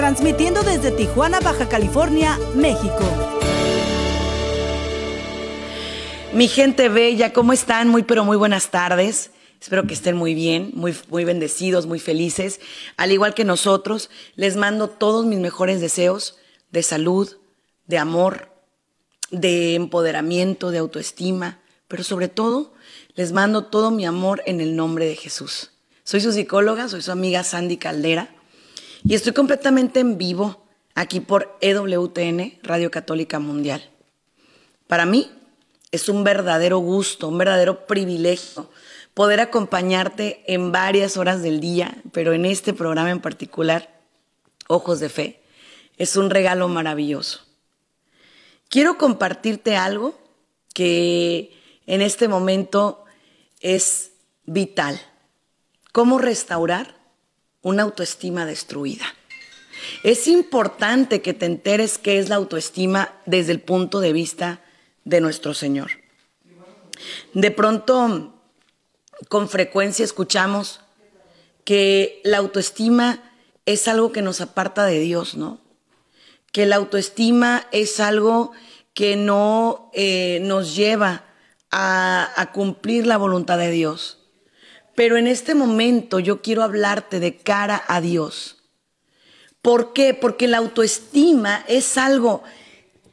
transmitiendo desde Tijuana, Baja California, México. Mi gente bella, ¿cómo están? Muy pero muy buenas tardes. Espero que estén muy bien, muy, muy bendecidos, muy felices. Al igual que nosotros, les mando todos mis mejores deseos de salud, de amor, de empoderamiento, de autoestima, pero sobre todo les mando todo mi amor en el nombre de Jesús. Soy su psicóloga, soy su amiga Sandy Caldera y estoy completamente en vivo aquí por EWTN, Radio Católica Mundial. Para mí es un verdadero gusto, un verdadero privilegio poder acompañarte en varias horas del día, pero en este programa en particular, Ojos de Fe, es un regalo maravilloso. Quiero compartirte algo que en este momento es vital. ¿Cómo restaurar una autoestima destruida? Es importante que te enteres qué es la autoestima desde el punto de vista de nuestro Señor. De pronto, con frecuencia escuchamos que la autoestima es algo que nos aparta de Dios, ¿no? Que la autoestima es algo que no eh, nos lleva a, cumplir la voluntad de Dios. Pero en este momento yo quiero hablarte de cara a Dios. ¿Por qué? Porque la autoestima es algo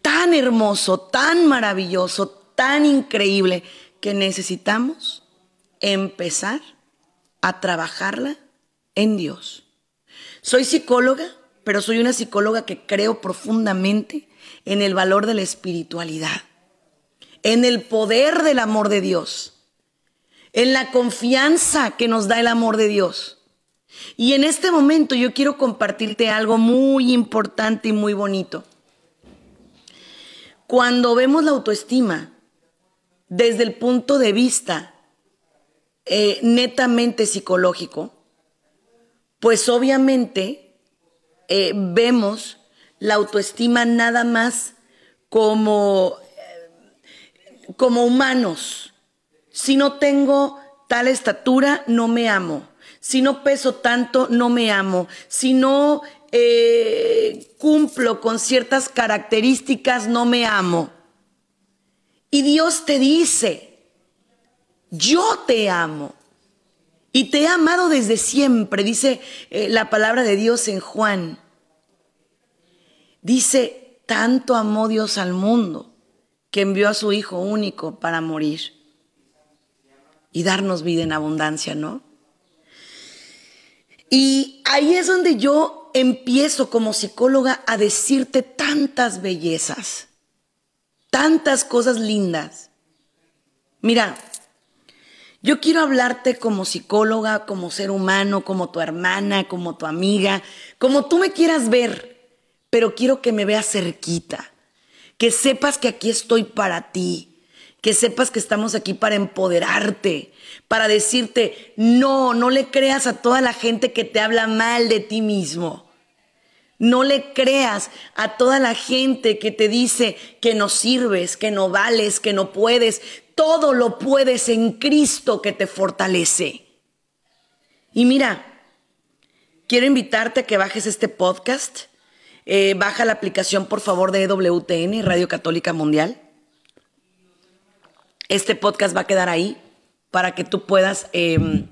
tan hermoso, tan maravilloso, tan increíble, que necesitamos empezar a trabajarla en Dios. Soy psicóloga, pero soy una psicóloga que creo profundamente en el valor de la espiritualidad en el poder del amor de Dios, en la confianza que nos da el amor de Dios. Y en este momento yo quiero compartirte algo muy importante y muy bonito. Cuando vemos la autoestima desde el punto de vista eh, netamente psicológico, pues obviamente eh, vemos la autoestima nada más como como humanos. Si no tengo tal estatura, no me amo. Si no peso tanto, no me amo. Si no eh, cumplo con ciertas características, no me amo. Y Dios te dice, yo te amo. Y te he amado desde siempre, dice eh, la palabra de Dios en Juan. Dice, tanto amó Dios al mundo que envió a su Hijo único para morir y darnos vida en abundancia, ¿no? Y ahí es donde yo empiezo como psicóloga a decirte tantas bellezas, tantas cosas lindas. Mira, yo quiero hablarte como psicóloga, como ser humano, como tu hermana, como tu amiga, como tú me quieras ver, pero quiero que me veas cerquita que sepas que aquí estoy para ti, que sepas que estamos aquí para empoderarte, para decirte, no, no le creas a toda la gente que te habla mal de ti mismo. No le creas a toda la gente que te dice que no sirves, que no vales, que no puedes. Todo lo puedes en Cristo que te fortalece. Y mira, quiero invitarte a que bajes este podcast eh, baja la aplicación, por favor, de EWTN, Radio Católica Mundial. Este podcast va a quedar ahí para que tú puedas em,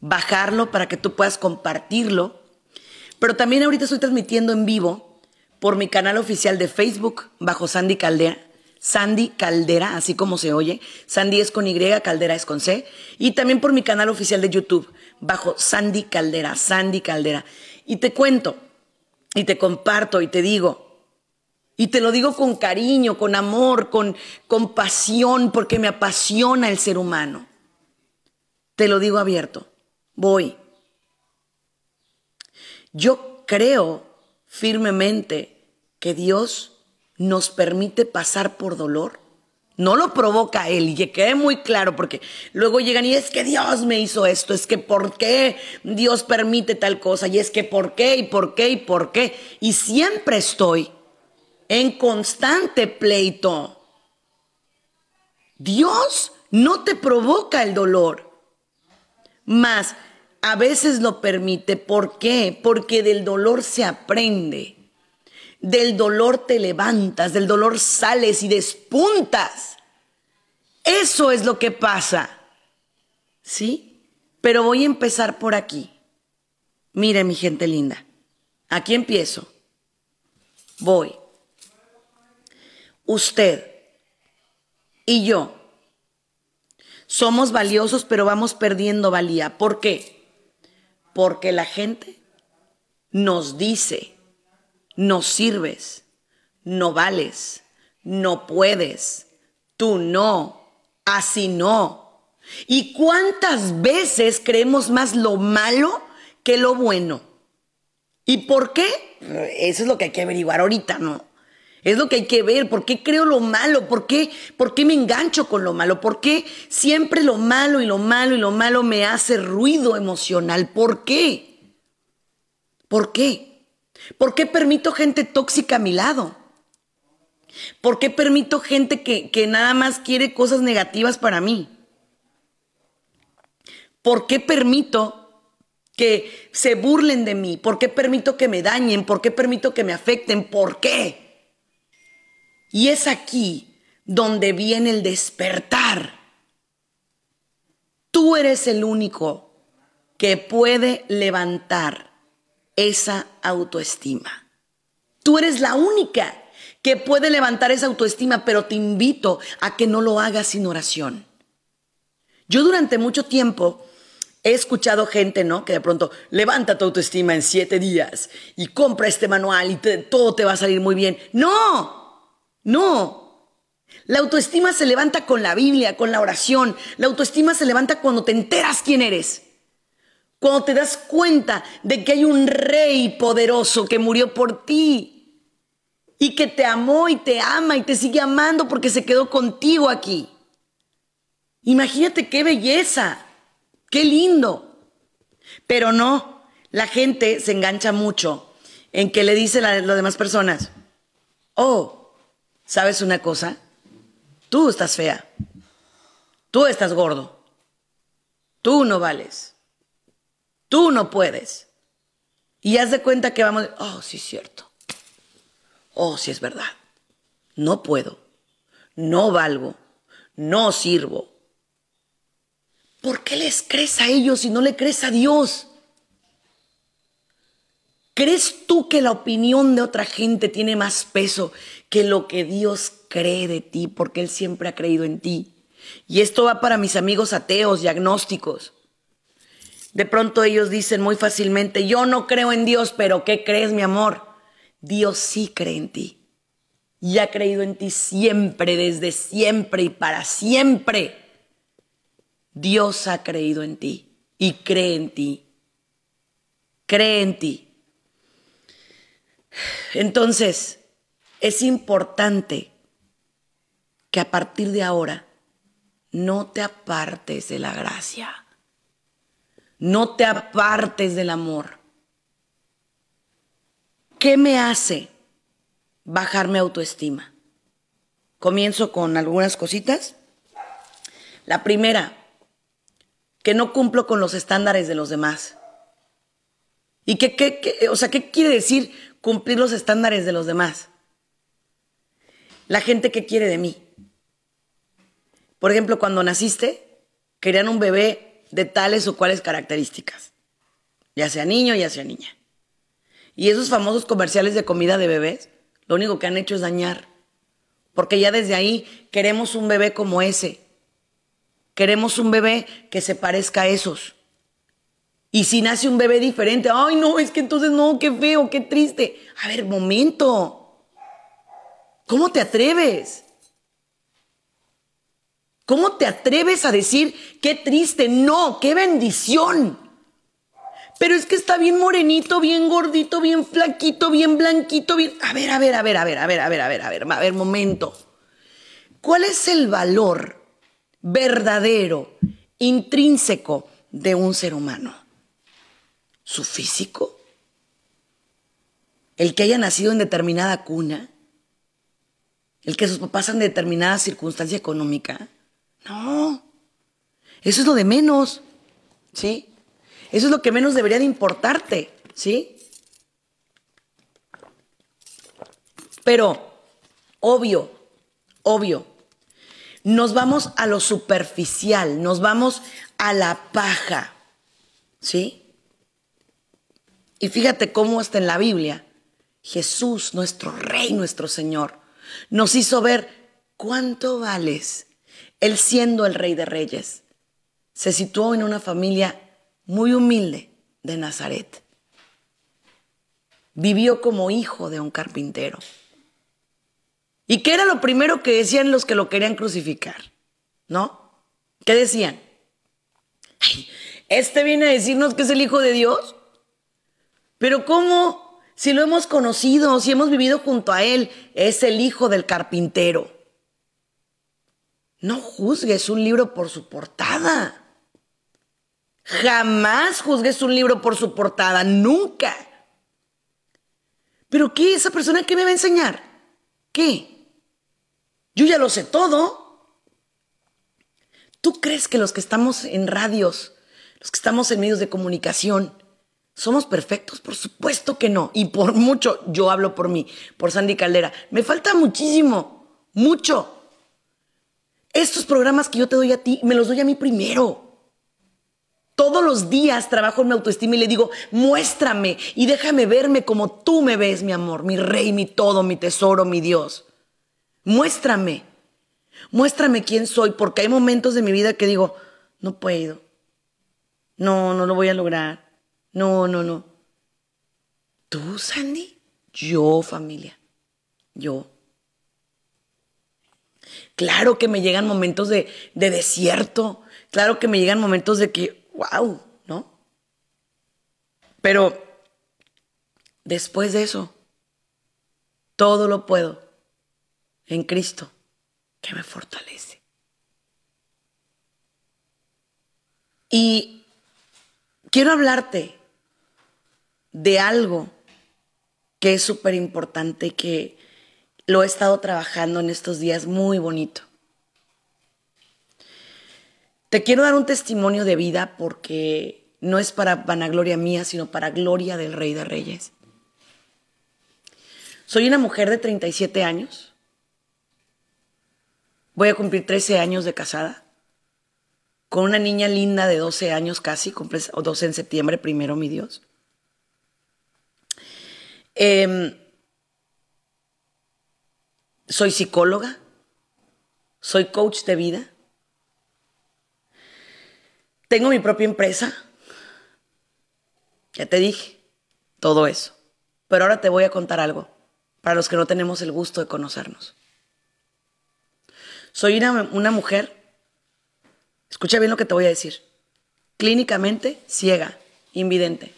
bajarlo, para que tú puedas compartirlo. Pero también ahorita estoy transmitiendo en vivo por mi canal oficial de Facebook bajo Sandy Caldera. Sandy Caldera, así como se oye. Sandy es con Y, Caldera es con C. Y también por mi canal oficial de YouTube bajo Sandy Caldera, Sandy Caldera. Y te cuento, y te comparto y te digo, y te lo digo con cariño, con amor, con compasión, porque me apasiona el ser humano. Te lo digo abierto, voy. Yo creo firmemente que Dios nos permite pasar por dolor? No lo provoca Él, y que muy claro, porque luego llegan y es que Dios me hizo esto, es que por qué Dios permite tal cosa, y es que por qué, y por qué, y por qué. Y siempre estoy en constante pleito. Dios no te provoca el dolor, más a veces lo permite. ¿Por qué? Porque del dolor se aprende. Del dolor te levantas, del dolor sales y despuntas. Eso es lo que pasa. ¿Sí? Pero voy a empezar por aquí. Mire, mi gente linda. Aquí empiezo. Voy. Usted y yo somos valiosos, pero vamos perdiendo valía. ¿Por qué? Porque la gente nos dice, no sirves, no vales, no puedes, tú no, así no. ¿Y cuántas veces creemos más lo malo que lo bueno? ¿Y por qué? Eso es lo que hay que averiguar ahorita, ¿no? Es lo que hay que ver. ¿Por qué creo lo malo? ¿Por qué, ¿Por qué me engancho con lo malo? ¿Por qué siempre lo malo y lo malo y lo malo me hace ruido emocional? ¿Por qué? ¿Por qué? ¿Por qué permito gente tóxica a mi lado? ¿Por qué permito gente que, que nada más quiere cosas negativas para mí? ¿Por qué permito que se burlen de mí? ¿Por qué permito que me dañen? ¿Por qué permito que me afecten? ¿Por qué? Y es aquí donde viene el despertar. Tú eres el único que puede levantar esa autoestima. Tú eres la única que puede levantar esa autoestima, pero te invito a que no lo hagas sin oración. Yo durante mucho tiempo he escuchado gente, ¿no? Que de pronto levanta tu autoestima en siete días y compra este manual y todo te va a salir muy bien. No, no. La autoestima se levanta con la Biblia, con la oración. La autoestima se levanta cuando te enteras quién eres. Cuando te das cuenta de que hay un rey poderoso que murió por ti y que te amó y te ama y te sigue amando porque se quedó contigo aquí. Imagínate qué belleza, qué lindo. Pero no, la gente se engancha mucho en que le dice a las demás personas, oh, ¿Sabes una cosa? Tú estás fea. Tú estás gordo. Tú no vales. Tú no puedes. Y haz de cuenta que vamos, oh, sí es cierto. Oh, sí es verdad. No puedo. No valgo. No sirvo. ¿Por qué les crees a ellos y no le crees a Dios? ¿Crees tú que la opinión de otra gente tiene más peso que lo que Dios cree de ti? Porque Él siempre ha creído en ti. Y esto va para mis amigos ateos y agnósticos. De pronto ellos dicen muy fácilmente, yo no creo en Dios, pero ¿qué crees, mi amor? Dios sí cree en ti. Y ha creído en ti siempre, desde siempre y para siempre. Dios ha creído en ti y cree en ti. Cree en ti. Entonces, es importante que a partir de ahora no te apartes de la gracia, no te apartes del amor. ¿Qué me hace bajar mi autoestima? Comienzo con algunas cositas. La primera, que no cumplo con los estándares de los demás. ¿Y qué, qué, o sea, qué quiere decir cumplir los estándares de los demás. La gente que quiere de mí. Por ejemplo, cuando naciste, querían un bebé de tales o cuales características, ya sea niño, ya sea niña. Y esos famosos comerciales de comida de bebés, lo único que han hecho es dañar. Porque ya desde ahí queremos un bebé como ese. Queremos un bebé que se parezca a esos. Y si nace un bebé diferente, ay no, es que entonces no, qué feo, qué triste. A ver, momento. ¿Cómo te atreves? ¿Cómo te atreves a decir qué triste? No, qué bendición. pero es que está bien morenito, bien gordito, bien flaquito, bien blanquito, bien... A ver, a ver, a ver, a ver, a ver, a ver, a ver, a ver, a ver, momento. ¿Cuál es el valor verdadero, intrínseco de un ser humano? ¿Su físico? ¿El que haya nacido en determinada cuna? ¿El que sus papás determinada circunstancia económica? No. Eso es lo de menos. ¿Sí? Eso es lo que menos debería de importarte. ¿Sí? Pero, obvio, obvio, nos vamos a lo superficial, nos vamos a la paja. ¿Sí? Y fíjate cómo está en la Biblia. Jesús, nuestro Rey, nuestro Señor, nos hizo ver cuánto vales. Él siendo el Rey de Reyes, se situó en una familia muy humilde de Nazaret. Vivió como hijo de un carpintero. ¿Y qué era lo primero que decían los que lo querían crucificar? ¿No? ¿Qué decían? este viene a decirnos que es el Hijo de Dios. Pero ¿cómo? Si lo hemos conocido, si hemos vivido junto a Él, es el Hijo del carpintero. No juzgues un libro por su portada. Jamás juzgues un libro por su portada, nunca. ¿Pero qué? ¿Esa persona qué me va a enseñar? ¿Qué? Yo ya lo sé todo. ¿Tú crees que los que estamos en radios, los que estamos en medios de comunicación, somos perfectos? Por supuesto que no. Y por mucho, yo hablo por mí, por Sandy Caldera. Me falta muchísimo, mucho. Estos programas que yo te doy a ti, me los doy a mí primero. Todos los días trabajo en mi autoestima y le digo, muéstrame y déjame verme como tú me ves, mi amor, mi rey, mi todo, mi tesoro, mi Dios. Muéstrame. Muéstrame quién soy, porque hay momentos de mi vida que digo, no puedo. No, no lo voy a lograr. No, no, no. ¿Tú, Sandy? Yo, familia. Yo. Claro que me llegan momentos de, de desierto. Claro que me llegan momentos de que, wow, ¿no? Pero después de eso, todo lo puedo en Cristo que me fortalece. Y quiero hablarte de algo que es súper importante, que lo he estado trabajando en estos días muy bonito. Te quiero dar un testimonio de vida porque no es para vanagloria mía, sino para gloria del Rey de Reyes. Soy una mujer de 37 años Voy a cumplir 13 años de casada con una niña linda de 12 años casi, cumple 12 en septiembre, primero mi Dios. Em, soy psicóloga, soy coach de vida, tengo mi propia empresa, ya te dije, todo eso. Pero ahora te voy a contar algo, para los que no tenemos el gusto de conocernos. Soy una, mujer, escucha bien lo que te voy a decir, clínicamente ciega, invidente.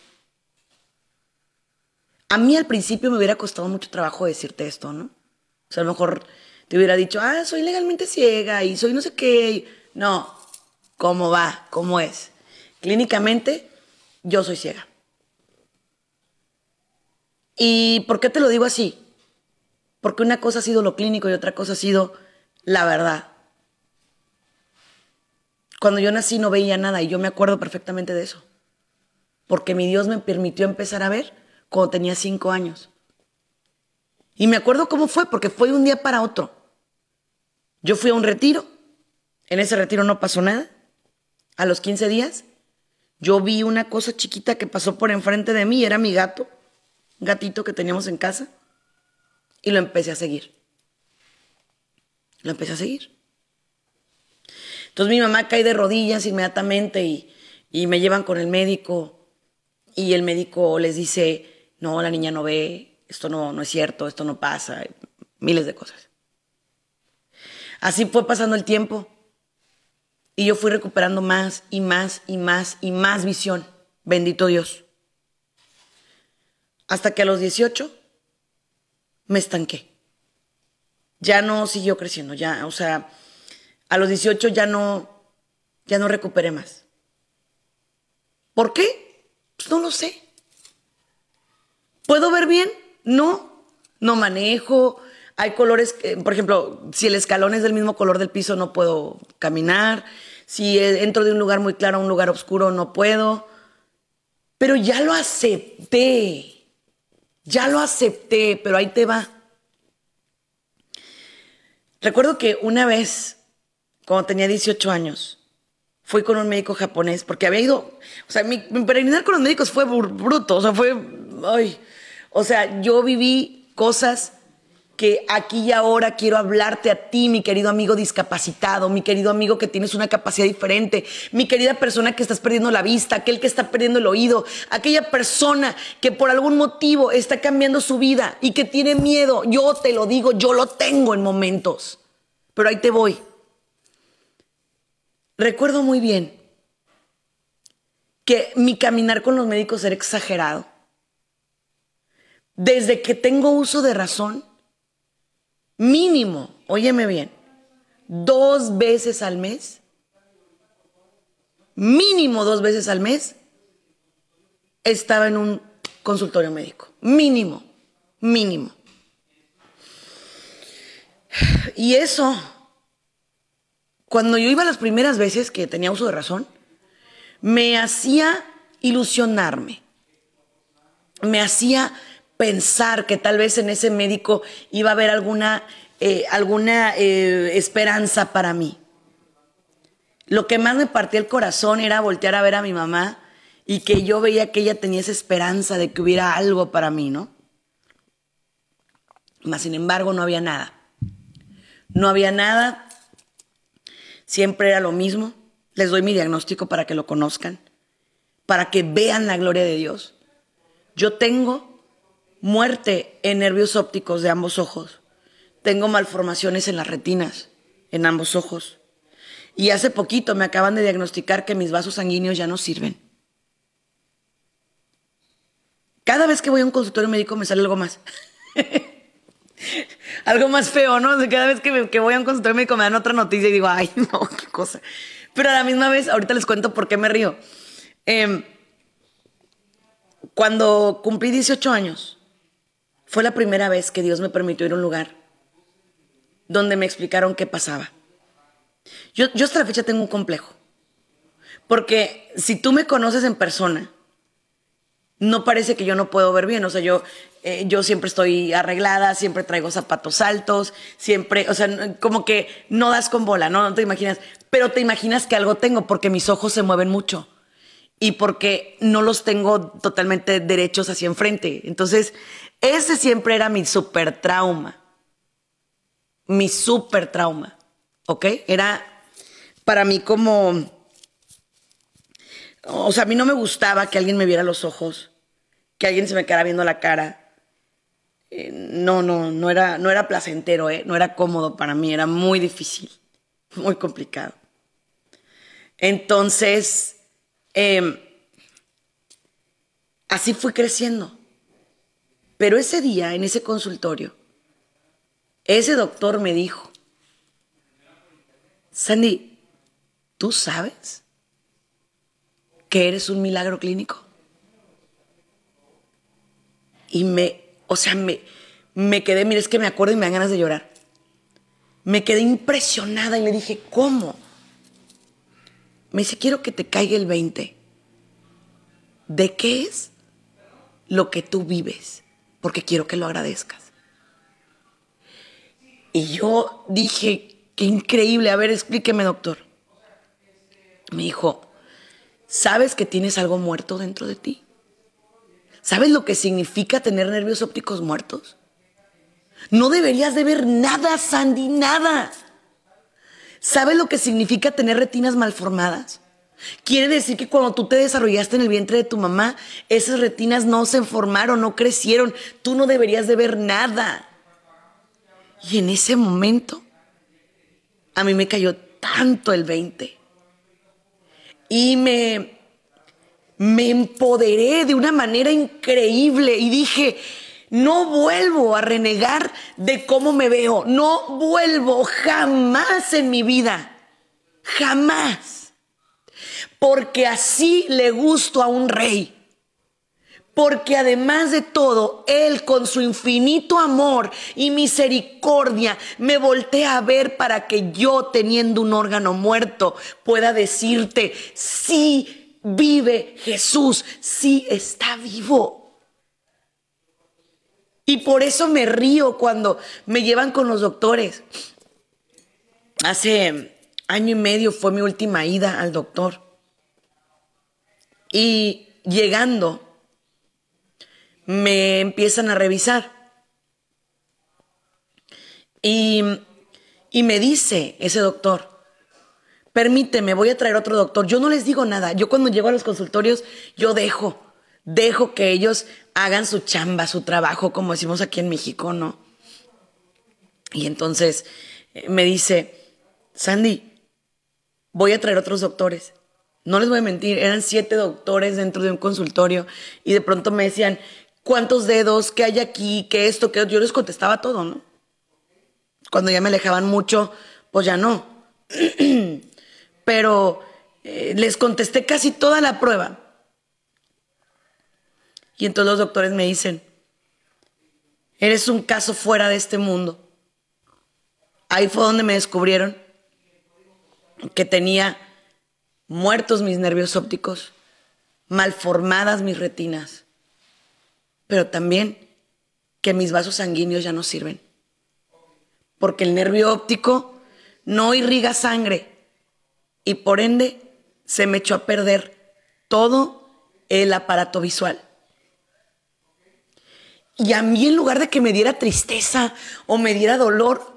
A mí al principio me hubiera costado mucho trabajo decirte esto, ¿no? O sea, a lo mejor te hubiera dicho, ah, soy legalmente ciega y soy no sé qué. No, ¿cómo va? ¿Cómo es? Clínicamente, yo soy ciega. ¿Y por qué te lo digo así? Porque una cosa ha sido lo clínico y otra cosa ha sido la verdad. Cuando yo nací no veía nada y yo me acuerdo perfectamente de eso. Porque mi Dios me permitió empezar a ver cuando tenía cinco años. Y me acuerdo cómo fue, porque fue un día para otro. Yo fui a un retiro, en ese retiro no pasó nada. A los 15 días, yo vi una cosa chiquita que pasó por enfrente de mí, era mi gato, un gatito que teníamos en casa, y lo empecé a seguir. Lo empecé a seguir. Entonces mi mamá cae de rodillas inmediatamente y, y me llevan con el médico y el médico les dice, no, la niña no ve, esto no, no es cierto, esto no pasa, miles de cosas. Así fue pasando el tiempo y yo fui recuperando más y más y más y más visión. Bendito Dios. Hasta que a los 18 me estanqué. Ya no siguió creciendo, ya, o sea, a los 18 ya no, ya no recuperé más. ¿Por qué? Pues no lo sé. ¿Puedo ver bien? No, no manejo. Hay colores, por ejemplo, si el escalón es del mismo color del piso, no puedo caminar. Si entro de un lugar muy claro a un lugar oscuro, no puedo. Pero ya lo acepté. Ya lo acepté, pero ahí te va. Recuerdo que una vez, cuando tenía 18 años, fui con un médico japonés, porque había ido, o sea, mi, peregrinar con los médicos fue bruto, o sea, fue, ay, o sea, yo viví cosas que aquí y ahora quiero hablarte a ti, mi querido amigo discapacitado, mi querido amigo que tienes una capacidad diferente, mi querida persona que estás perdiendo la vista, aquel que está perdiendo el oído, aquella persona que por algún motivo está cambiando su vida y que tiene miedo. Yo te lo digo, yo lo tengo en momentos, pero ahí te voy. Recuerdo muy bien que mi caminar con los médicos era exagerado. Desde que tengo uso de razón, mínimo, óyeme bien, dos veces al mes, mínimo dos veces al mes, estaba en un consultorio médico. Mínimo, mínimo. Y eso, cuando yo iba las primeras veces que tenía uso de razón, me hacía ilusionarme, me hacía pensar que tal vez en ese médico iba a haber alguna, eh, alguna eh, esperanza para mí. Lo que más me partía el corazón era voltear a ver a mi mamá y que yo veía que ella tenía esa esperanza de que hubiera algo para mí, ¿no? Mas, sin embargo, no había nada. No había nada. Siempre era lo mismo. Les doy mi diagnóstico para que lo conozcan, para que vean la gloria de Dios. Yo tengo muerte en nervios ópticos de ambos ojos. Tengo malformaciones en las retinas, en ambos ojos. Y hace poquito me acaban de diagnosticar que mis vasos sanguíneos ya no sirven. Cada vez que voy a un consultorio médico me sale algo más. algo más feo, ¿no? cada vez que, voy a un consultorio médico me dan otra noticia y digo, ay, no, qué cosa. Pero a la misma vez, ahorita les cuento por qué me río. Em, cuando cumplí 18 años, fue la primera vez que Dios me permitió ir a un lugar donde me explicaron qué pasaba. Yo, yo hasta la fecha tengo un complejo. Porque si tú me conoces en persona, no parece que yo no puedo ver bien. O sea, yo, eh, yo siempre estoy arreglada, siempre traigo zapatos altos, siempre, o sea, como que no das con bola, ¿no? No te imaginas. Pero te imaginas que algo tengo porque mis ojos se mueven mucho y porque no los tengo totalmente derechos hacia enfrente. Entonces, ese siempre era mi super trauma. Mi super trauma. ¿Ok? Era para mí como... O sea, a mí no me gustaba que alguien me viera los ojos, que alguien se me quedara viendo la cara. Eh, no, no, no era, no era placentero, ¿eh? no era cómodo para mí, era muy difícil, muy complicado. Entonces, em, así fui creciendo. Pero ese día, en ese consultorio, ese doctor me dijo, Sandy, ¿tú sabes que eres un milagro clínico? Y me, o sea, me, me quedé, mire, es que me acuerdo y me dan ganas de llorar. Me quedé impresionada y le dije, ¿cómo? Me dice, quiero que te caiga el 20. ¿De qué es lo que tú vives? Porque quiero que lo agradezcas. Y yo dije, qué increíble, a ver, explíqueme, doctor. Me dijo, ¿sabes que tienes algo muerto dentro de ti? ¿Sabes lo que significa tener nervios ópticos muertos? No deberías de ver nada, Sandy, nada. ¿Sabes lo que significa tener retinas malformadas? Quiere decir que cuando tú te desarrollaste en el vientre de tu mamá, esas retinas no se formaron, no crecieron. Tú no deberías de ver nada. Y en ese momento, a mí me cayó tanto el 20. Y me, me empoderé de una manera increíble y dije, no vuelvo a renegar de cómo me veo, no vuelvo jamás en mi vida, jamás, porque así le gusto a un rey. Porque además de todo, Él con su infinito amor y misericordia me voltea a ver para que yo, teniendo un órgano muerto, pueda decirte, sí vive Jesús, sí está vivo. Y por eso me río cuando me llevan con los doctores. Hace año y medio fue mi última ida al doctor. Y llegando, me empiezan a revisar. Y, y me dice ese doctor, permíteme, voy a traer otro doctor. Yo no les digo nada. Yo cuando llego a los consultorios, yo dejo dejo que ellos hagan su chamba, su trabajo, como decimos aquí en México, ¿no? Y entonces eh, me dice, Sandy, voy a traer otros doctores. No les voy a mentir, eran siete doctores dentro de un consultorio y de pronto me decían, ¿cuántos dedos? ¿Qué hay aquí? ¿Qué esto? ¿Qué? Yo les contestaba todo, ¿no? Cuando ya me alejaban mucho, pues ya no. Pero eh, les contesté casi toda la prueba. Y entonces los doctores me dicen, eres un caso fuera de este mundo. Ahí fue donde me descubrieron que tenía muertos mis nervios ópticos, malformadas mis retinas, pero también que mis vasos sanguíneos ya no sirven. Porque el nervio óptico no irriga sangre y por ende se me echó a perder todo el aparato visual. Y a mí en lugar de que me diera tristeza o me diera dolor,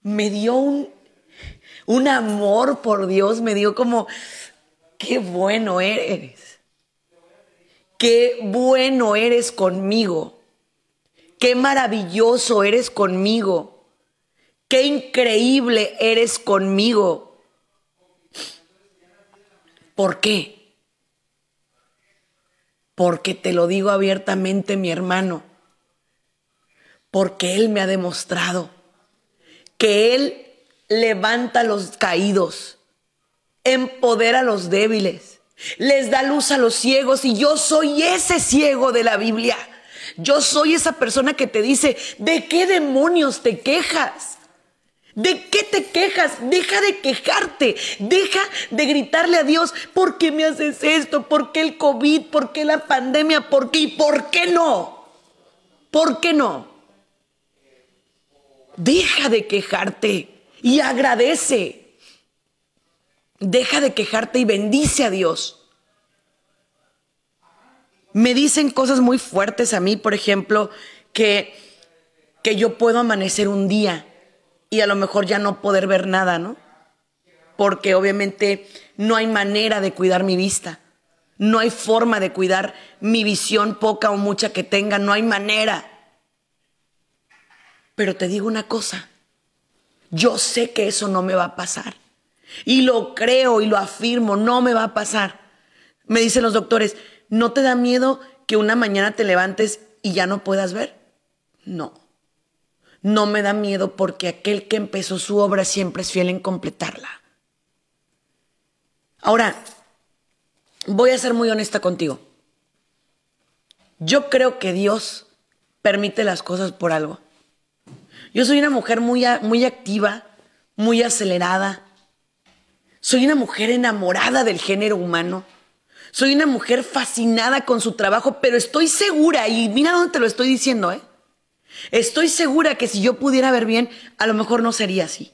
me dio un, un amor por Dios, me dio como, qué bueno eres, qué bueno eres conmigo, qué maravilloso eres conmigo, qué increíble eres conmigo. ¿Por qué? Porque te lo digo abiertamente, mi hermano. Porque Él me ha demostrado que Él levanta los caídos, empodera a los débiles, les da luz a los ciegos y yo soy ese ciego de la Biblia. Yo soy esa persona que te dice, ¿de qué demonios te quejas? ¿De qué te quejas? Deja de quejarte, deja de gritarle a Dios, ¿por qué me haces esto? ¿Por qué el COVID? ¿Por qué la pandemia? ¿Por qué? ¿Y por qué no? ¿Por qué no? Deja de quejarte y agradece. Deja de quejarte y bendice a Dios. Me dicen cosas muy fuertes a mí, por ejemplo, que, que yo puedo amanecer un día y a lo mejor ya no poder ver nada, ¿no? Porque obviamente no hay manera de cuidar mi vista. No hay forma de cuidar mi visión poca o mucha que tenga. No hay manera. Pero te digo una cosa, yo sé que eso no me va a pasar. Y lo creo y lo afirmo, no me va a pasar. Me dicen los doctores, ¿no te da miedo que una mañana te levantes y ya no puedas ver? No. No me da miedo porque aquel que empezó su obra siempre es fiel en completarla. Ahora, voy a ser muy honesta contigo. Yo creo que Dios permite las cosas por algo. Yo soy una mujer muy, muy activa, muy acelerada. Soy una mujer enamorada del género humano. Soy una mujer fascinada con su trabajo, pero estoy segura, y mira dónde te lo estoy diciendo, ¿eh? Estoy segura que si yo pudiera ver bien, a lo mejor no sería así.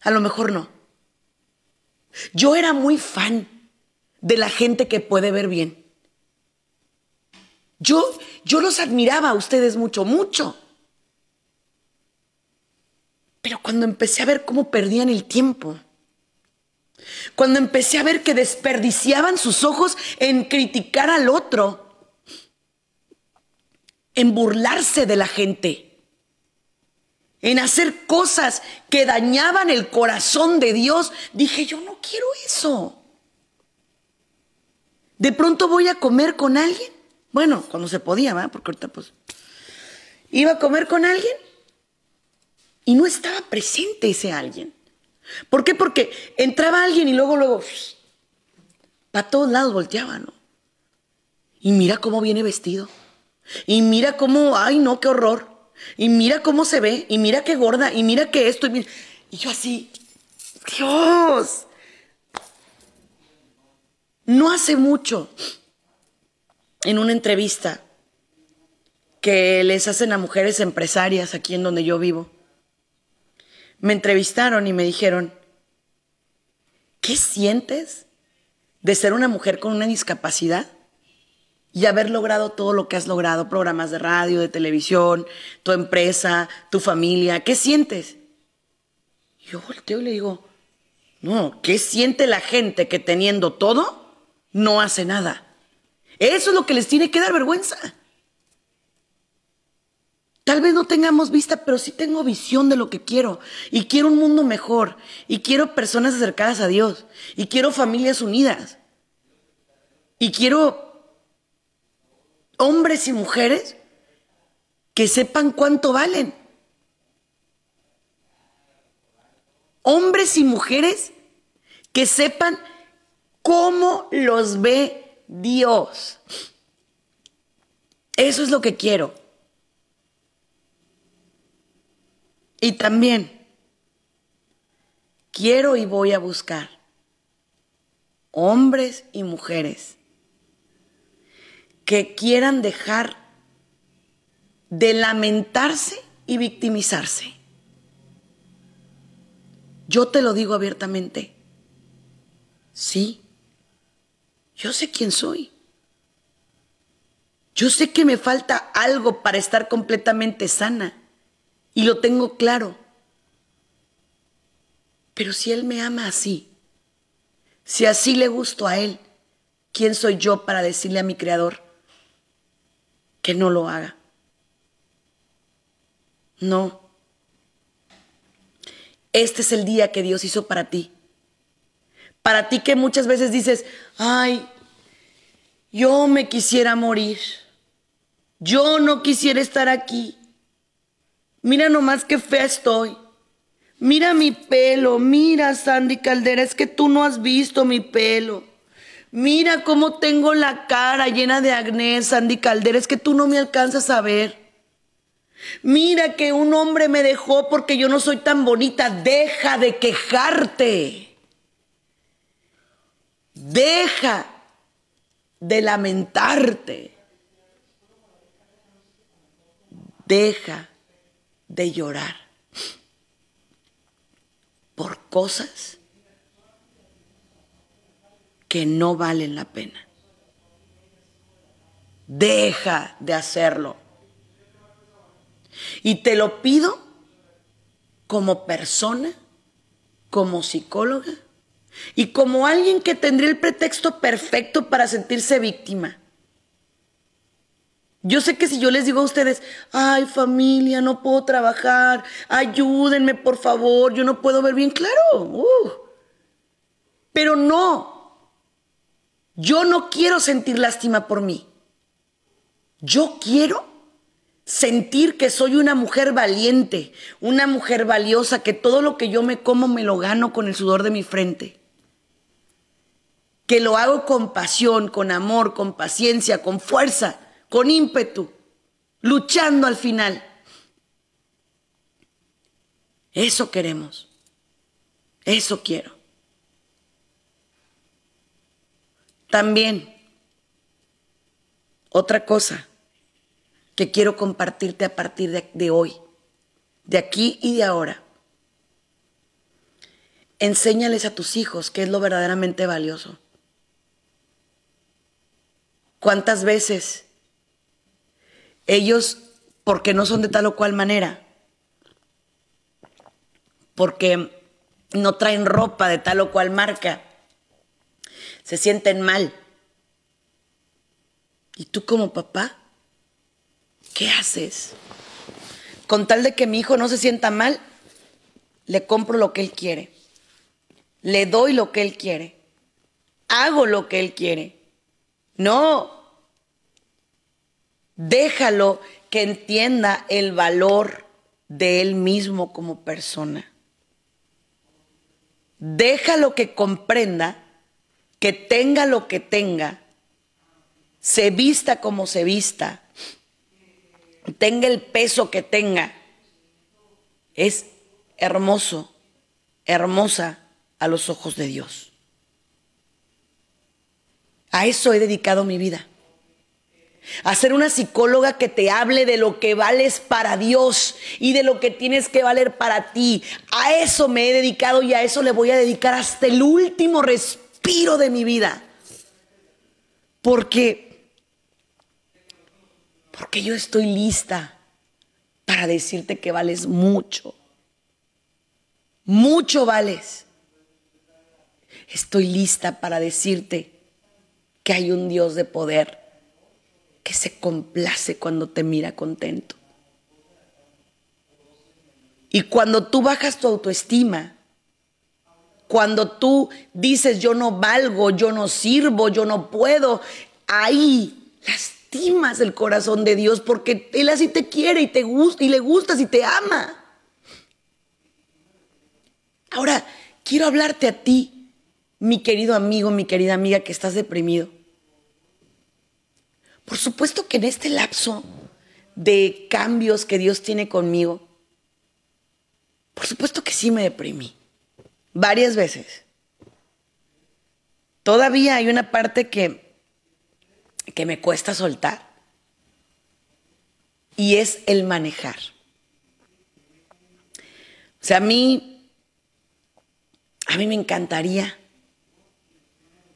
A lo mejor no. Yo era muy fan de la gente que puede ver bien. Yo, yo los admiraba a ustedes mucho, mucho. Pero cuando empecé a ver cómo perdían el tiempo, cuando empecé a ver que desperdiciaban sus ojos en criticar al otro, en burlarse de la gente, en hacer cosas que dañaban el corazón de Dios, dije, yo no quiero eso. De pronto voy a comer con alguien. Bueno, cuando se podía, ¿verdad? Porque ahorita pues... Iba a comer con alguien y no estaba presente ese alguien. ¿Por qué? Porque entraba alguien y luego, luego, para todos lados volteaba, ¿no? Y mira cómo viene vestido. Y mira cómo, ay no, qué horror. Y mira cómo se ve. Y mira qué gorda. Y mira qué esto. Y, y yo así, Dios. No hace mucho, en una entrevista que les hacen a mujeres empresarias aquí en donde yo vivo, me entrevistaron y me dijeron, ¿qué sientes de ser una mujer con una discapacidad y haber logrado todo lo que has logrado, programas de radio, de televisión, tu empresa, tu familia? ¿Qué sientes? Yo volteo y le digo, no, ¿qué siente la gente que teniendo todo no hace nada. Eso es lo que les tiene que dar vergüenza. Tal vez no tengamos vista, pero sí tengo visión de lo que quiero. Y quiero un mundo mejor. Y quiero personas acercadas a Dios. Y quiero familias unidas. Y quiero hombres y mujeres que sepan cuánto valen. Hombres y mujeres que sepan cómo los ve Dios. Eso es lo que quiero. Y también quiero y voy a buscar hombres y mujeres que quieran dejar de lamentarse y victimizarse. Yo te lo digo abiertamente. Sí, yo sé quién soy. Yo sé que me falta algo para estar completamente sana y lo tengo claro. Pero si Él me ama así, si así le gusto a Él, ¿quién soy yo para decirle a mi Creador que no lo haga? No. Este es el día que Dios hizo para ti. Para ti que muchas veces dices, ay, yo me quisiera morir. Yo no quisiera estar aquí. Mira nomás qué fea estoy. Mira mi pelo, mira Sandy Caldera, es que tú no has visto mi pelo. Mira cómo tengo la cara llena de acné, Sandy Caldera, es que tú no me alcanzas a ver. Mira que un hombre me dejó porque yo no soy tan bonita. Deja de quejarte. Deja de lamentarte. Deja de llorar por cosas que no valen la pena. Deja de hacerlo. Y te lo pido como persona, como psicóloga y como alguien que tendría el pretexto perfecto para sentirse víctima. Yo sé que si yo les digo a ustedes, ay familia, no puedo trabajar, ayúdenme por favor, yo no puedo ver bien, claro. Uh. Pero no, yo no quiero sentir lástima por mí. Yo quiero sentir que soy una mujer valiente, una mujer valiosa, que todo lo que yo me como me lo gano con el sudor de mi frente que lo hago con pasión, con amor, con paciencia, con fuerza, con ímpetu, luchando al final. Eso queremos. Eso quiero. También, otra cosa que quiero compartirte a partir de, hoy, de aquí y de ahora. Enséñales a tus hijos qué es lo verdaderamente valioso. ¿Cuántas veces ellos, porque no son de tal o cual manera, porque no traen ropa de tal o cual marca, se sienten mal? ¿Y tú como papá? ¿Qué haces? Con tal de que mi hijo no se sienta mal, le compro lo que él quiere. Le doy lo que él quiere. Hago lo que él quiere No. Déjalo que entienda el valor de él mismo como persona. Déjalo que comprenda que tenga lo que tenga, se vista como se vista, tenga el peso que tenga. Es hermoso, hermosa a los ojos de Dios. A eso he dedicado mi vida. A ser una psicóloga que te hable de lo que vales para Dios y de lo que tienes que valer para ti. A eso me he dedicado y a eso le voy a dedicar hasta el último respiro de mi vida. Porque, porque yo estoy lista para decirte que vales mucho. Mucho vales. Estoy lista para decirte que hay un Dios de poder que se complace cuando te mira contento. Y cuando tú bajas tu autoestima, cuando tú dices yo no valgo, yo no sirvo, yo no puedo, ahí lastimas el corazón de Dios porque Él así te quiere y te gusta y le gustas y te ama. Ahora, quiero hablarte a ti, mi querido amigo, mi querida amiga que estás deprimido. Por supuesto que en este lapso de cambios que Dios tiene conmigo, por supuesto que sí me deprimí. Varias veces. Todavía hay una parte que, que me cuesta soltar. Y es el manejar. O sea, a mí a mí me encantaría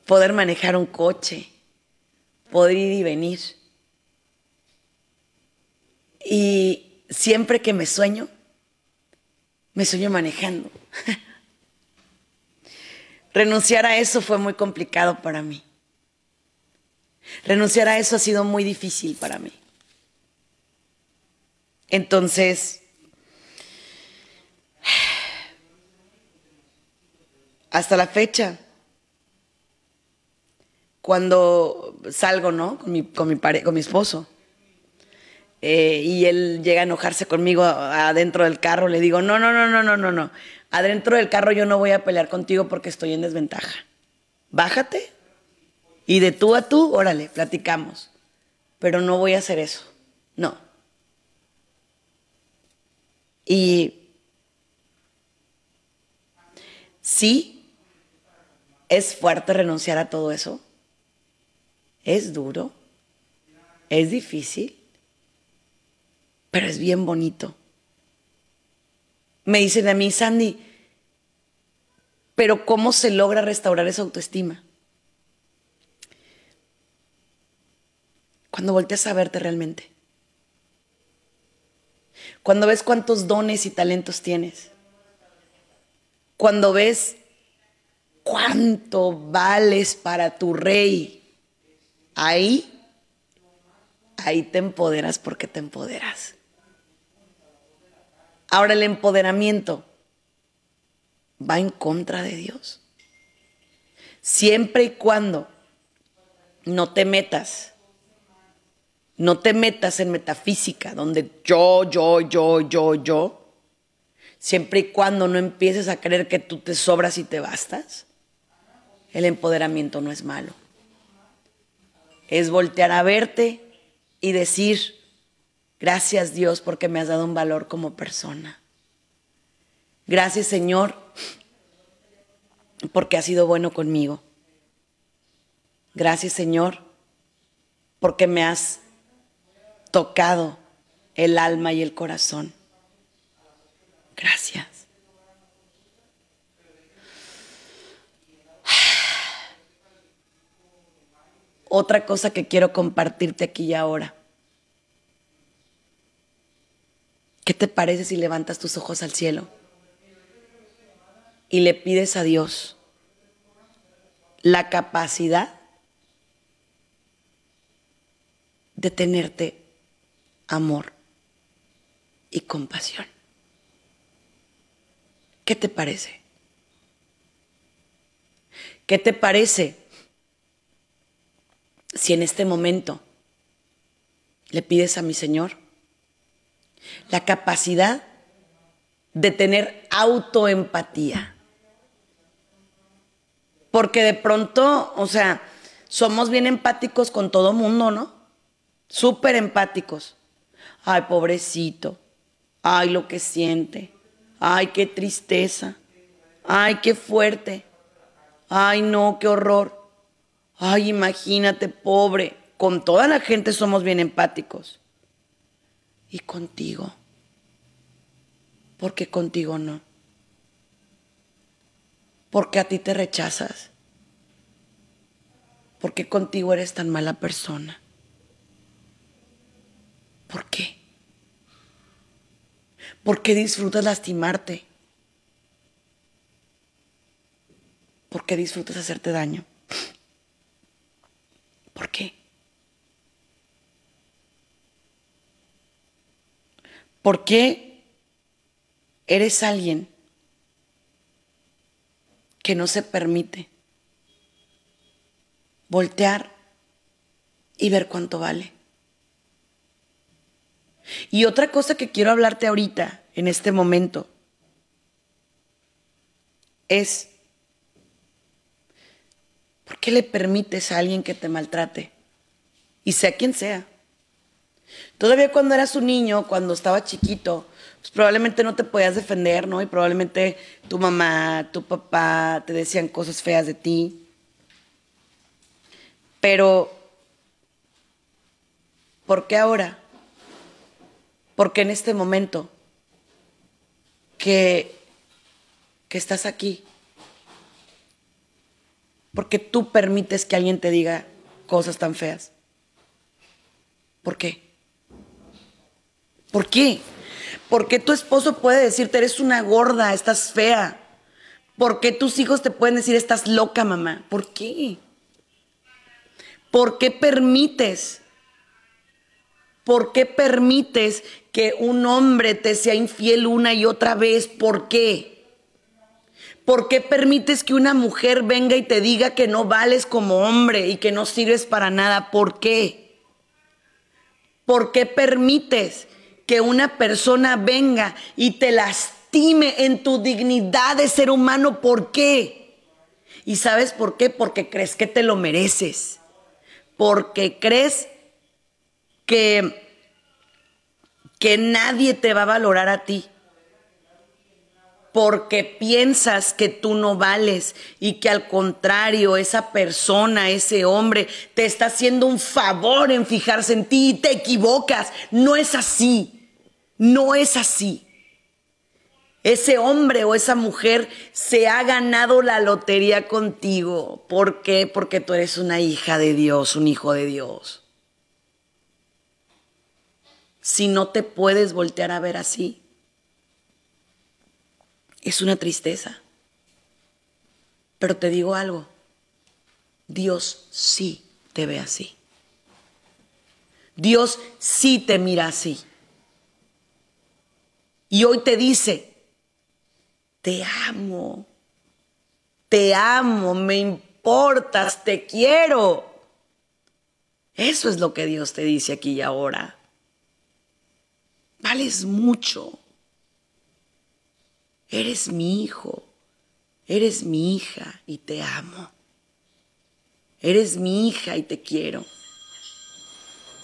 poder manejar un coche, poder ir y venir. Y siempre que me sueño, me sueño manejando. Renunciar a eso fue muy complicado para mí. Renunciar a eso ha sido muy difícil para mí. Entonces, hasta la fecha, cuando salgo, ¿no? Con mi, con mi, con mi esposo. Eh, y él llega a enojarse conmigo adentro del carro, le digo, no, no, no, no, no, no, no. Adentro del carro yo no voy a pelear contigo porque estoy en desventaja. Bájate y de tú a tú, órale, platicamos. Pero no voy a hacer eso. No. Y sí, ¿Es fuerte renunciar a todo eso? Es duro, es difícil, pero es bien bonito. Me dicen a mí, Sandy, pero ¿cómo se logra restaurar esa autoestima? Cuando volteas a verte realmente. Cuando ves cuántos dones y talentos tienes. Cuando ves cuánto vales para tu rey. Ahí, ahí te empoderas porque te empoderas. Ahora el empoderamiento va en contra de Dios. Siempre y cuando no te metas, no te metas en metafísica, donde yo, yo, yo, yo, yo, siempre y cuando no empieces a creer que tú te sobras y te bastas, el empoderamiento no es malo. Es voltear a verte y decir, gracias Dios porque me has dado un valor como persona. Gracias Señor porque has sido bueno conmigo. Gracias Señor porque me has tocado el alma y el corazón. Gracias. Otra cosa que quiero compartirte aquí y ahora. ¿Qué te parece si levantas tus ojos al cielo y le pides a Dios la capacidad de tenerte amor y compasión? ¿Qué te parece? ¿Qué te parece si en este momento le pides a mi Señor la capacidad de tener autoempatía. Porque de pronto, o sea, somos bien empáticos con todo mundo, ¿no? Súper empáticos. Ay, pobrecito. Ay, lo que siente. Ay, qué tristeza. Ay, qué fuerte. Ay, no, qué horror. Ay, imagínate, pobre. Con toda la gente somos bien empáticos. ¿Y contigo? ¿Por qué contigo no? ¿Por qué a ti te rechazas? ¿Por qué contigo eres tan mala persona? ¿Por qué? ¿Por qué disfrutas lastimarte? ¿Por qué disfrutas hacerte daño? ¿Por qué? ¿Por qué eres alguien que no se permite voltear y ver cuánto vale? Y otra cosa que quiero hablarte ahorita, en este momento, es, ¿por qué le permites a alguien que te maltrate? Y sea quien sea. Todavía cuando eras un niño, cuando estaba chiquito, pues probablemente no te podías defender, ¿no? Y probablemente tu mamá, tu papá te decían cosas feas de ti. Pero, ¿por qué ahora? Porque en este momento que, que estás aquí, porque tú permites que alguien te diga cosas tan feas. ¿Por qué? ¿Por qué? ¿Por qué tu esposo puede decirte, eres una gorda, estás fea? ¿Por qué tus hijos te pueden decir, estás loca, mamá? ¿Por qué? ¿Por qué permites? ¿Por qué permites que un hombre te sea infiel una y otra vez. ¿Por qué? ¿Por qué permites que una mujer venga y te diga que no vales como hombre y que no sirves para nada? ¿Por qué? ¿Por qué permites que una persona venga y te lastime en tu dignidad de ser humano? ¿Por qué? ¿Y sabes por qué? Porque crees que te lo mereces. Porque crees que que nadie te va a valorar a ti porque piensas que tú no vales y que al contrario esa persona, ese hombre te está haciendo un favor en fijarse en ti y te equivocas. No es así, no es así. Ese hombre o esa mujer se ha ganado la lotería contigo. ¿Por qué? Porque tú eres una hija de Dios, un hijo de Dios si no te puedes voltear a ver así? Es una tristeza. Pero te digo algo, Dios sí te ve así. Dios sí te mira así. Y hoy te dice, te amo, te amo, me importas, te quiero. Eso es lo que Dios te dice aquí y ahora. Vales mucho. Eres mi hijo, eres mi hija y te amo. Eres mi hija y te quiero.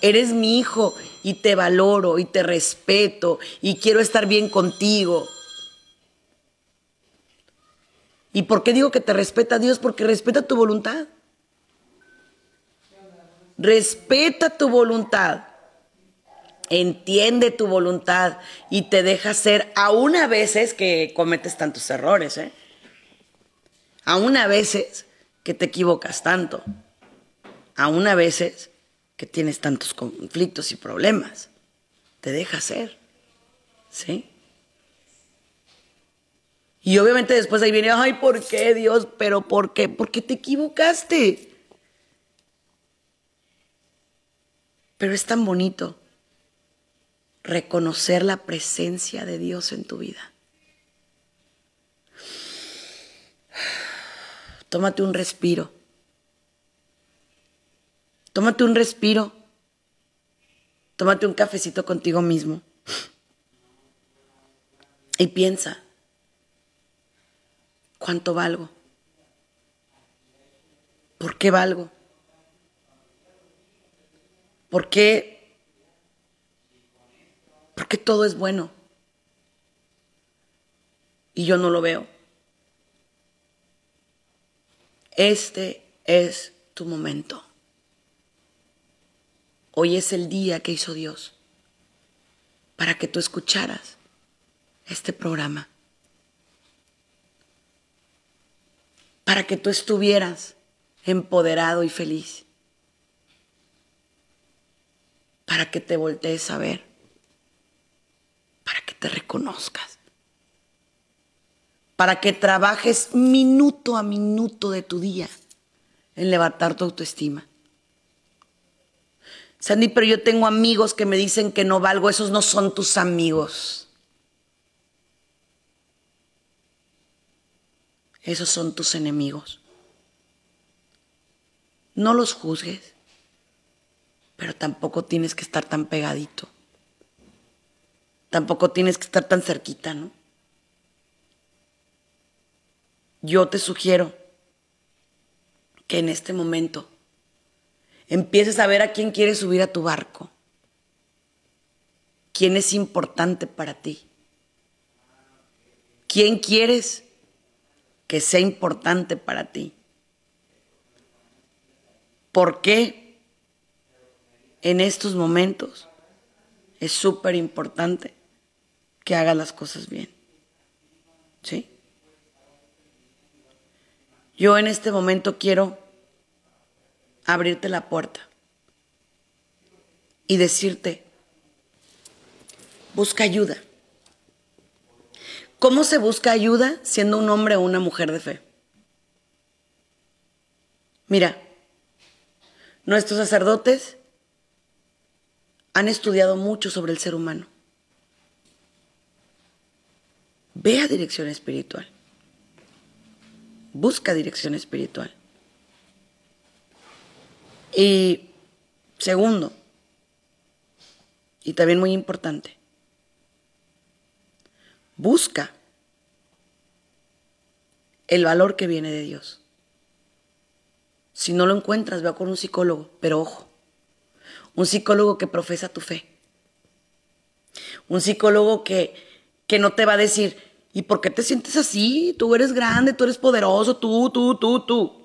Eres mi hijo y te valoro y te respeto y quiero estar bien contigo. ¿Y por qué digo que te respeta Dios? Porque respeta tu voluntad. Respeta tu voluntad entiende tu voluntad y te deja ser, aún a veces que cometes tantos errores, ¿eh? aún a veces que te equivocas tanto, aún a veces que tienes tantos conflictos y problemas, te deja ser, ¿sí? Y obviamente después ahí viene, ay, ¿por qué Dios? Pero ¿por qué? Porque te equivocaste. Pero es tan bonito reconocer la presencia de Dios en tu vida. Tómate un respiro Tómate un respiro. Tómate un cafecito contigo mismo. Y piensa, ¿cuánto valgo? ¿Por qué valgo? ¿Por qué? ¿Por qué todo es bueno? Y yo no lo veo. Este es tu momento. Hoy es el día que hizo Dios para que tú escucharas este programa. Para que tú estuvieras empoderado y feliz. Para que te voltees a ver. Para que te reconozcas. Para que trabajes minuto a minuto de tu día en levantar tu autoestima. Sandy, pero yo tengo amigos que me dicen que no valgo, esos no son tus amigos. Esos son tus enemigos. No los juzgues, pero tampoco tienes que estar tan pegadito. Tampoco tienes que estar tan cerquita, ¿no? Yo te sugiero que en este momento empieces a ver a quién quieres subir a tu barco, quién es importante para ti, quién quieres que sea importante para ti. ¿Por qué en estos momentos es súper importante que hagas las cosas bien? ¿Sí? Yo en este momento quiero abrirte la puerta y decirte, busca ayuda. ¿Cómo se busca ayuda siendo un hombre o una mujer de fe? Mira, nuestros sacerdotes han estudiado mucho sobre el ser humano. Ve a dirección espiritual. Busca dirección espiritual. Y segundo, y también muy importante, busca el valor que viene de Dios. Si no lo encuentras, ve con un psicólogo, pero ojo, un psicólogo que profesa tu fe. Un psicólogo que, que no te va a decir, ¿y por qué te sientes así? Tú eres grande, tú eres poderoso, tú, tú, tú, tú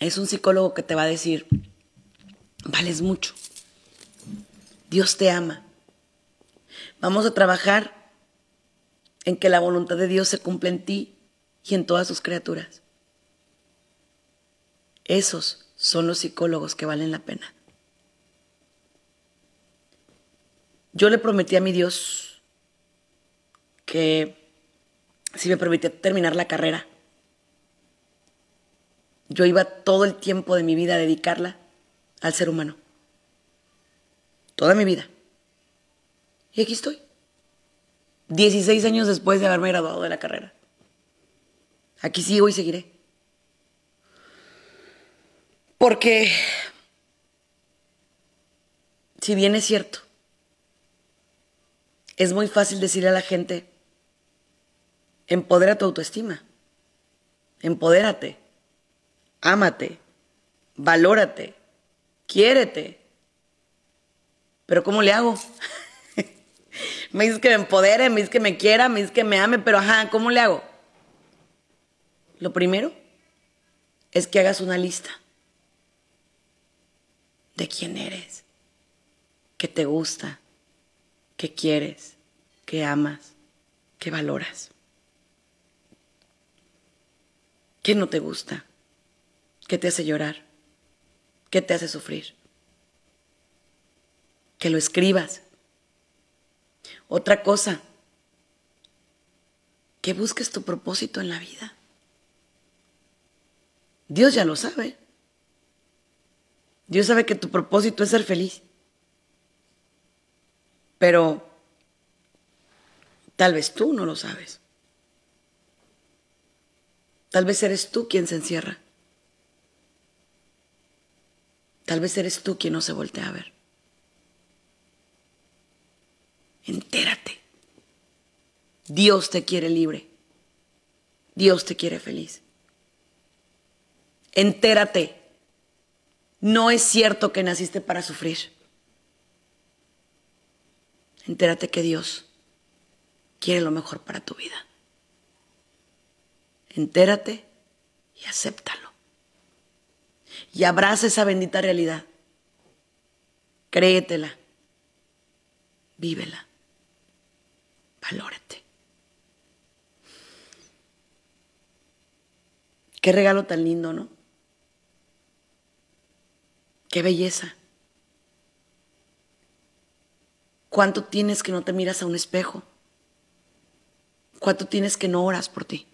es un psicólogo que te va a decir, vales mucho, Dios te ama. Vamos a trabajar en que la voluntad de Dios se cumpla en ti y en todas sus criaturas. Esos son los psicólogos que valen la pena. Yo le prometí a mi Dios que si me permitía terminar la carrera, yo iba todo el tiempo de mi vida a dedicarla al ser humano. Toda mi vida. Y aquí estoy. 16 años después de haberme graduado de la carrera. Aquí sigo y seguiré. Porque, si bien es cierto, es muy fácil decirle a la gente, empodera tu autoestima, empodérate, ámate, valórate, quiérete. Pero ¿cómo le hago? me dices que me empodere, me dices que me quiera, me dices que me ame, pero ajá, ¿cómo le hago? Lo primero es que hagas una lista de quién eres, qué te gusta, qué quieres, qué amas, qué valoras. ¿Qué no te gusta? ¿Qué te hace llorar? ¿Qué te hace sufrir? Que lo escribas. Otra cosa, que busques tu propósito en la vida. Dios ya lo sabe. Dios sabe que tu propósito es ser feliz. Pero tal vez tú no lo sabes. Tal vez eres tú quien se encierra Tal vez eres tú quien no se voltea a ver. Entérate. Dios te quiere libre. Dios te quiere feliz. Entérate. No es cierto que naciste para sufrir. Entérate que Dios quiere lo mejor para tu vida. Entérate y acéptalo. Y abraza esa bendita realidad. Créetela. Vívela. Valórate. Qué regalo tan lindo, ¿no? Qué belleza. ¿Cuánto tienes que no te miras a un espejo? ¿Cuánto tienes que no oras por ti?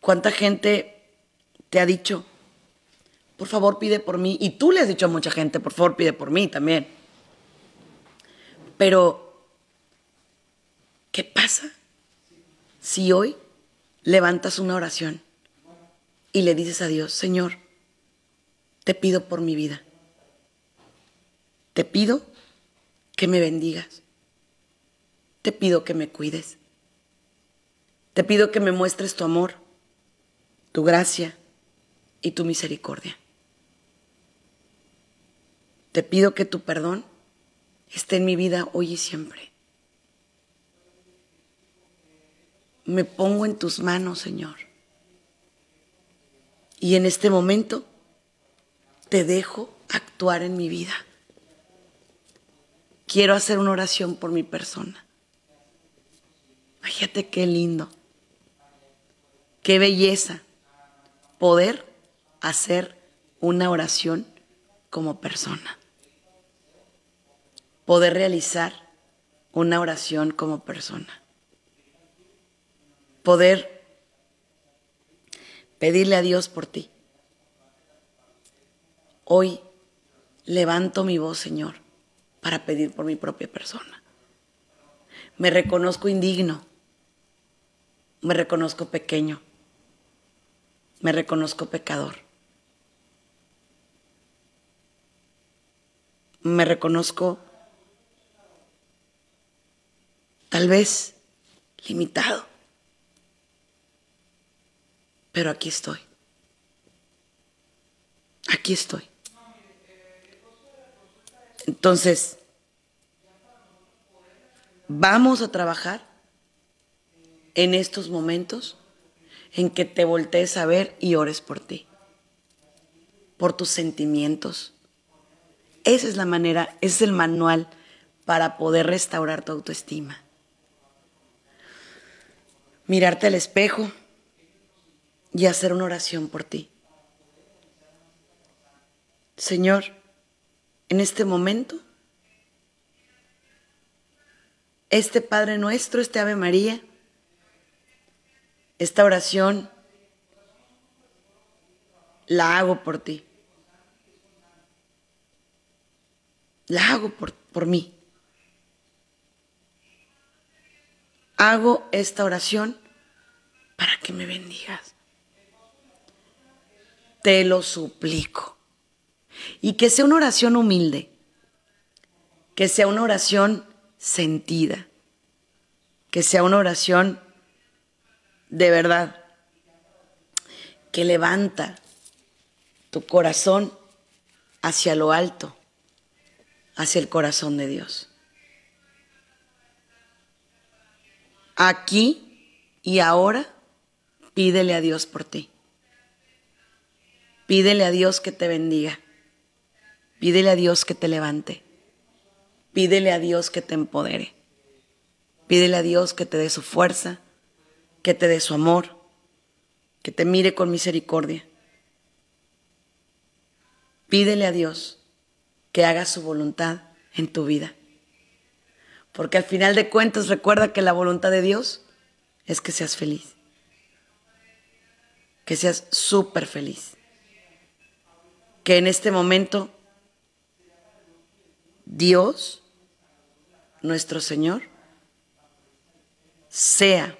¿Cuánta gente te ha dicho, por favor pide por mí? Y tú le has dicho a mucha gente, por favor pide por mí también. Pero, ¿qué pasa si hoy levantas una oración y le dices a Dios, Señor, te pido por mi vida? Te pido que me bendigas. Te pido que me cuides. Te pido que me muestres tu amor, tu gracia y tu misericordia. Te pido que tu perdón esté en mi vida hoy y siempre. Me pongo en tus manos, Señor. Y en este momento te dejo actuar en mi vida. Quiero hacer una oración por mi persona. Fíjate qué lindo, qué belleza poder hacer una oración como persona. Poder realizar una oración como persona. Poder pedirle a Dios por ti. Hoy levanto mi voz, Señor, para pedir por mi propia persona. Me reconozco indigno. Me reconozco pequeño, me reconozco pecador, me reconozco tal vez limitado, pero aquí estoy, aquí estoy. Entonces, vamos a trabajar en estos momentos en que te voltees a ver y ores por ti, por tus sentimientos. Esa es la manera, ese es el manual para poder restaurar tu autoestima. Mirarte al espejo y hacer una oración por ti. Señor, en este momento, este Padre nuestro, este Ave María, esta oración la hago por ti. La hago por, por mí. Hago esta oración para que me bendigas. Te lo suplico. Y que sea una oración humilde. Que sea una oración sentida. Que sea una oración de verdad, que levanta tu corazón hacia lo alto, hacia el corazón de Dios. Aquí y ahora, pídele a Dios por ti. Pídele a Dios que te bendiga. Pídele a Dios que te levante. Pídele a Dios que te empodere. Pídele a Dios que te dé su fuerza que te dé su amor, que te mire con misericordia. Pídele a Dios que haga su voluntad en tu vida. Porque al final de cuentas recuerda que la voluntad de Dios es que seas feliz. Que seas súper feliz. Que en este momento Dios, nuestro Señor, sea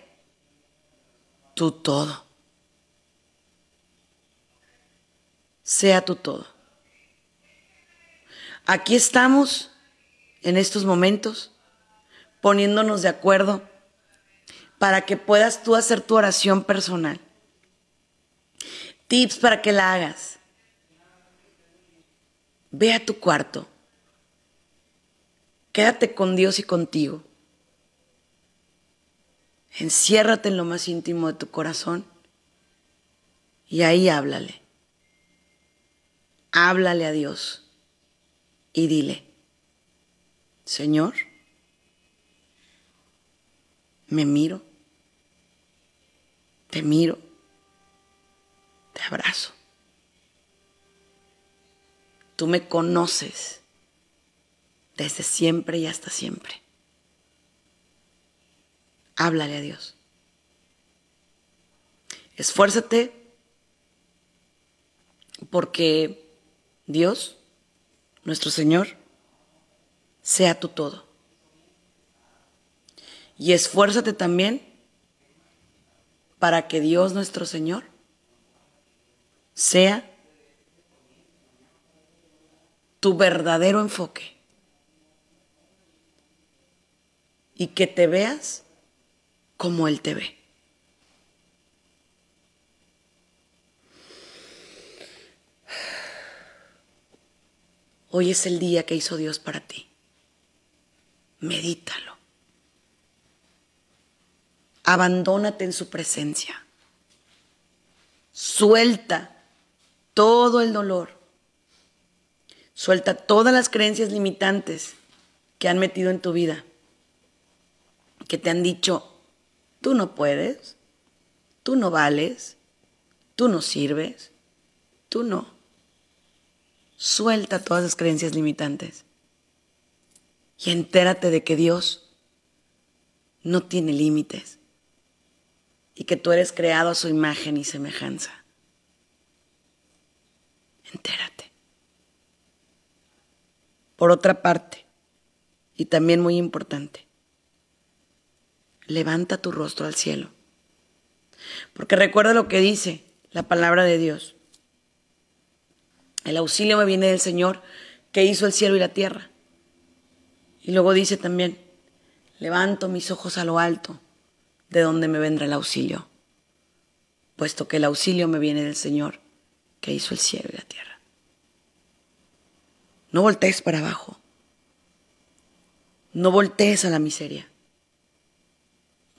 tu todo. sea tu todo. Aquí estamos en estos momentos poniéndonos de acuerdo para que puedas tú hacer tu oración personal. Tips para que la hagas. Ve a tu cuarto. Quédate con Dios y contigo. Enciérrate en lo más íntimo de tu corazón y ahí háblale. Háblale a Dios y dile, Señor, me miro, te miro, te abrazo. Tú me conoces desde siempre y hasta siempre. Háblale a Dios. Esfuérzate porque Dios, nuestro Señor, sea tu todo. Y esfuérzate también para que Dios, nuestro Señor, sea tu verdadero enfoque. Y que te veas como Él te ve. Hoy es el día que hizo Dios para ti. Medítalo. Abandónate en su presencia. Suelta todo el dolor. Suelta todas las creencias limitantes que han metido en tu vida. Que te han dicho, tú no puedes, tú no vales, tú no sirves, tú no. Suelta todas las creencias limitantes y entérate de que Dios no tiene límites y que tú eres creado a su imagen y semejanza. Entérate. Por otra parte, y también muy importante, levanta tu rostro al cielo. Porque recuerda lo que dice la palabra de Dios. El auxilio me viene del Señor que hizo el cielo y la tierra. Y luego dice también, levanto mis ojos a lo alto, de donde me vendrá el auxilio, puesto que el auxilio me viene del Señor que hizo el cielo y la tierra. No voltees para abajo. No voltees a la miseria.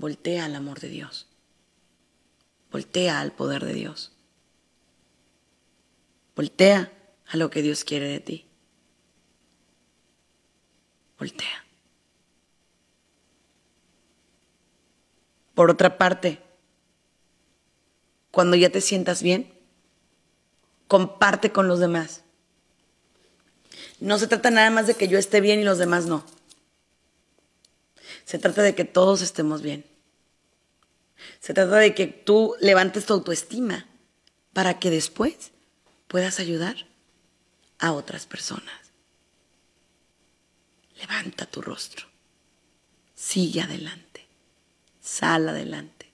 Voltea al amor de Dios. Voltea al poder de Dios. Voltea a lo que Dios quiere de ti. Voltea. Por otra parte, cuando ya te sientas bien, comparte con los demás. No se trata nada más de que yo esté bien y los demás no. Se trata de que todos estemos bien. Se trata de que tú levantes tu autoestima para que después puedas ayudar a otras personas. Levanta tu rostro. Sigue adelante. Sal adelante.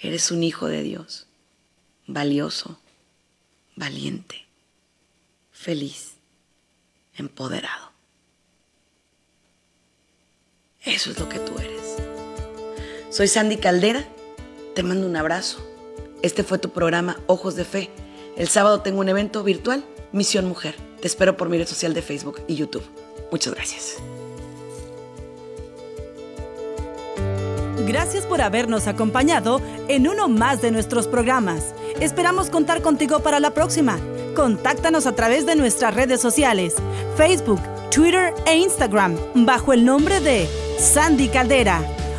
Eres un hijo de Dios, valioso, valiente, feliz, empoderado. Eso es lo que tú eres. Soy Sandy Caldera, te mando un abrazo este fue tu programa Ojos de Fe. El sábado tengo un evento virtual, Misión Mujer. Te espero por mi red social de Facebook y YouTube. Muchas gracias. Gracias por habernos acompañado en uno más de nuestros programas. Esperamos contar contigo para la próxima. Contáctanos a través de nuestras redes sociales, Facebook, Twitter e Instagram, bajo el nombre de Sandy Caldera